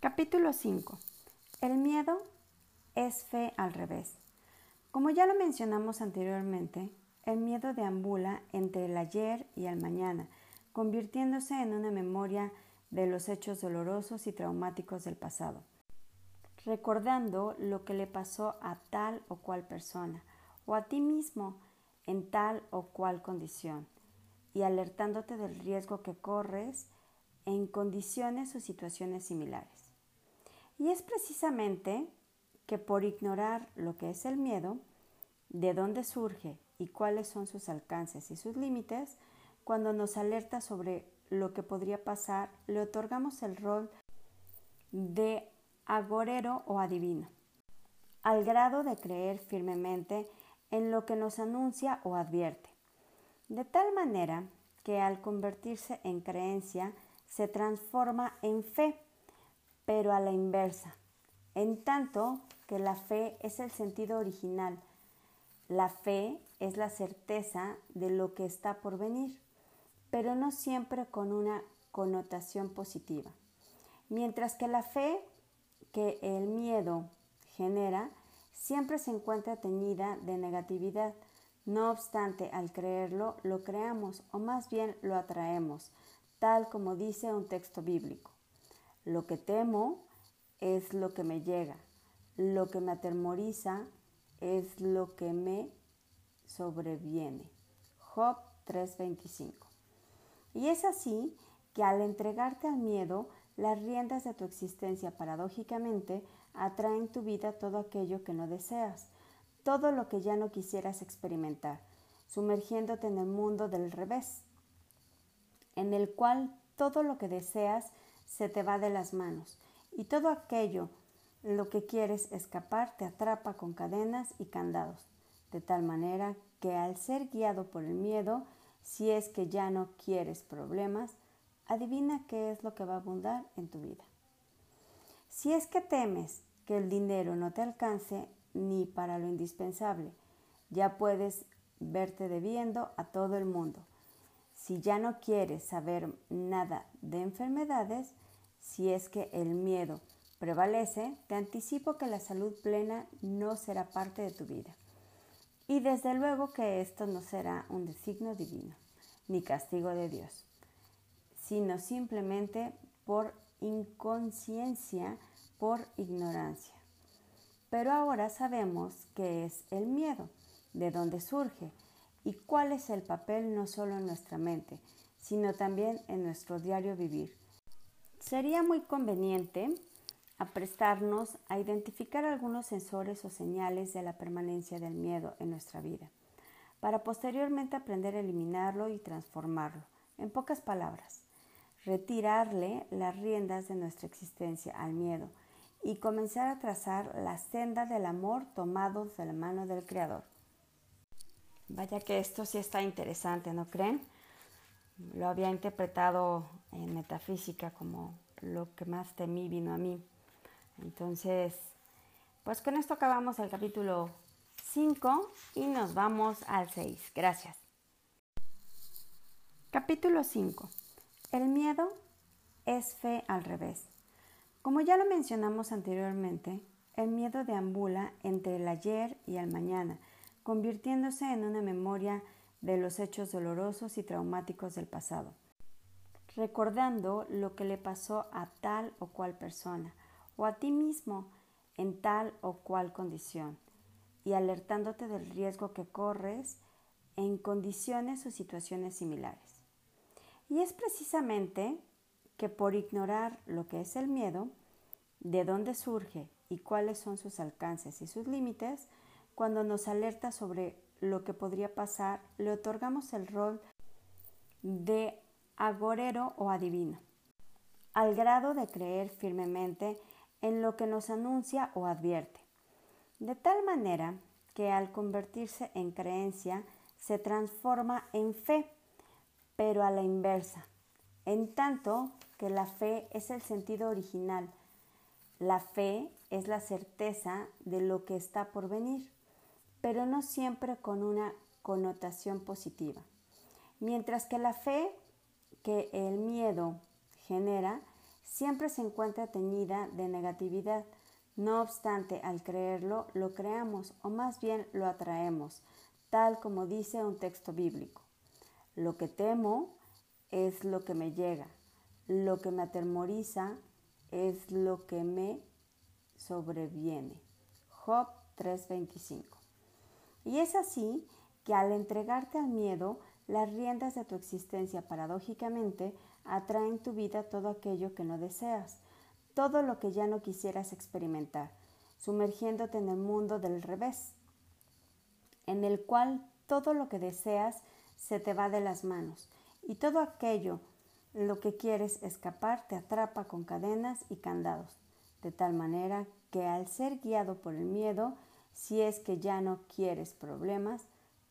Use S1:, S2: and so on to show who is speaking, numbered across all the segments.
S1: Capítulo 5. El miedo es fe al revés. Como ya lo mencionamos anteriormente, el miedo deambula entre el ayer y el mañana, convirtiéndose en una memoria de los hechos dolorosos y traumáticos del pasado, recordando lo que le pasó a tal o cual persona o a ti mismo en tal o cual condición y alertándote del riesgo que corres en condiciones o situaciones similares. Y es precisamente que por ignorar lo que es el miedo, de dónde surge y cuáles son sus alcances y sus límites, cuando nos alerta sobre lo que podría pasar, le otorgamos el rol de agorero o adivino, al grado de creer firmemente en lo que nos anuncia o advierte, de tal manera que al convertirse en creencia se transforma en fe, pero a la inversa, en tanto que la fe es el sentido original. La fe es la certeza de lo que está por venir, pero no siempre con una connotación positiva. Mientras que la fe que el miedo genera siempre se encuentra teñida de negatividad. No obstante, al creerlo, lo creamos o más bien lo atraemos, tal como dice un texto bíblico. Lo que temo es lo que me llega, lo que me atemoriza es lo que me sobreviene. Job 3:25. Y es así que al entregarte al miedo, las riendas de tu existencia paradójicamente atraen tu vida todo aquello que no deseas, todo lo que ya no quisieras experimentar, sumergiéndote en el mundo del revés, en el cual todo lo que deseas se te va de las manos y todo aquello lo que quieres escapar te atrapa con cadenas y candados, de tal manera que al ser guiado por el miedo, si es que ya no quieres problemas, adivina qué es lo que va a abundar en tu vida. Si es que temes que el dinero no te alcance ni para lo indispensable, ya puedes verte debiendo a todo el mundo. Si ya no quieres saber nada de enfermedades, si es que el miedo prevalece, te anticipo que la salud plena no será parte de tu vida. Y desde luego que esto no será un designo divino, ni castigo de Dios, sino simplemente por inconsciencia, por ignorancia. Pero ahora sabemos qué es el miedo, de dónde surge y cuál es el papel no solo en nuestra mente, sino también en nuestro diario vivir. Sería muy conveniente aprestarnos a identificar algunos sensores o señales de la permanencia del miedo en nuestra vida, para posteriormente aprender a eliminarlo y transformarlo. En pocas palabras, retirarle las riendas de nuestra existencia al miedo y comenzar a trazar la senda del amor tomados de la mano del Creador. Vaya que esto sí está interesante, ¿no creen? Lo había interpretado en metafísica como lo que más temí vino a mí. Entonces, pues con esto acabamos el capítulo 5 y nos vamos al 6. Gracias. Capítulo 5. El miedo es fe al revés. Como ya lo mencionamos anteriormente, el miedo deambula entre el ayer y el mañana, convirtiéndose en una memoria de los hechos dolorosos y traumáticos del pasado, recordando lo que le pasó a tal o cual persona o a ti mismo en tal o cual condición y alertándote del riesgo que corres en condiciones o situaciones similares. Y es precisamente que por ignorar lo que es el miedo, de dónde surge y cuáles son sus alcances y sus límites, cuando nos alerta sobre lo que podría pasar, le otorgamos el rol de agorero o adivino, al grado de creer firmemente en lo que nos anuncia o advierte, de tal manera que al convertirse en creencia se transforma en fe, pero a la inversa, en tanto que la fe es el sentido original. La fe es la certeza de lo que está por venir, pero no siempre con una connotación positiva. Mientras que la fe que el miedo genera siempre se encuentra teñida de negatividad. No obstante, al creerlo, lo creamos o más bien lo atraemos, tal como dice un texto bíblico. Lo que temo es lo que me llega, lo que me atemoriza es lo que me sobreviene. Job 3:25. Y es así que al entregarte al miedo, las riendas de tu existencia paradójicamente atraen tu vida todo aquello que no deseas, todo lo que ya no quisieras experimentar, sumergiéndote en el mundo del revés, en el cual todo lo que deseas se te va de las manos y todo aquello lo que quieres escapar te atrapa con cadenas y candados, de tal manera que al ser guiado por el miedo, si es que ya no quieres problemas,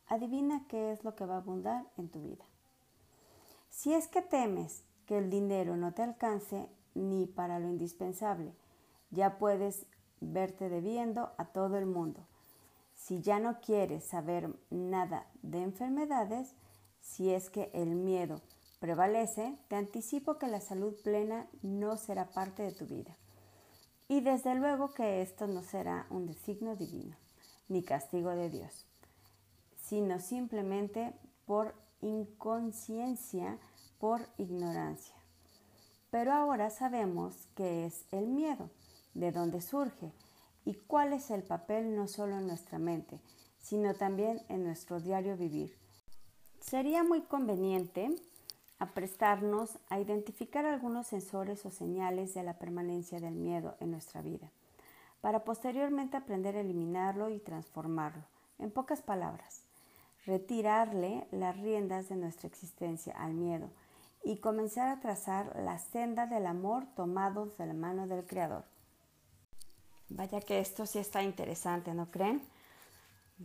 S1: adivina qué es lo que va a abundar en tu vida. Si es que temes que el dinero no te alcance ni para lo indispensable, ya puedes verte debiendo a todo el mundo. Si ya no quieres saber nada de enfermedades, si es que el miedo prevalece, te anticipo que la salud plena no será parte de tu vida. Y desde luego que esto no será un designo divino, ni castigo de Dios, sino simplemente por inconsciencia, por ignorancia. Pero ahora sabemos qué es el miedo, de dónde surge y cuál es el papel no solo en nuestra mente, sino también en nuestro diario vivir. Sería muy conveniente aprestarnos a identificar algunos sensores o señales de la permanencia del miedo en nuestra vida, para posteriormente aprender a eliminarlo y transformarlo. En pocas palabras, retirarle las riendas de nuestra existencia al miedo y comenzar a trazar la senda del amor tomados de la mano del Creador. Vaya que esto sí está interesante, ¿no creen?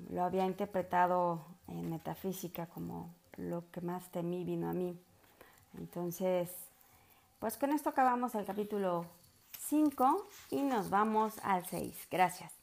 S1: Lo había interpretado en metafísica como lo que más temí vino a mí. Entonces, pues con esto acabamos el capítulo 5 y nos vamos al 6. Gracias.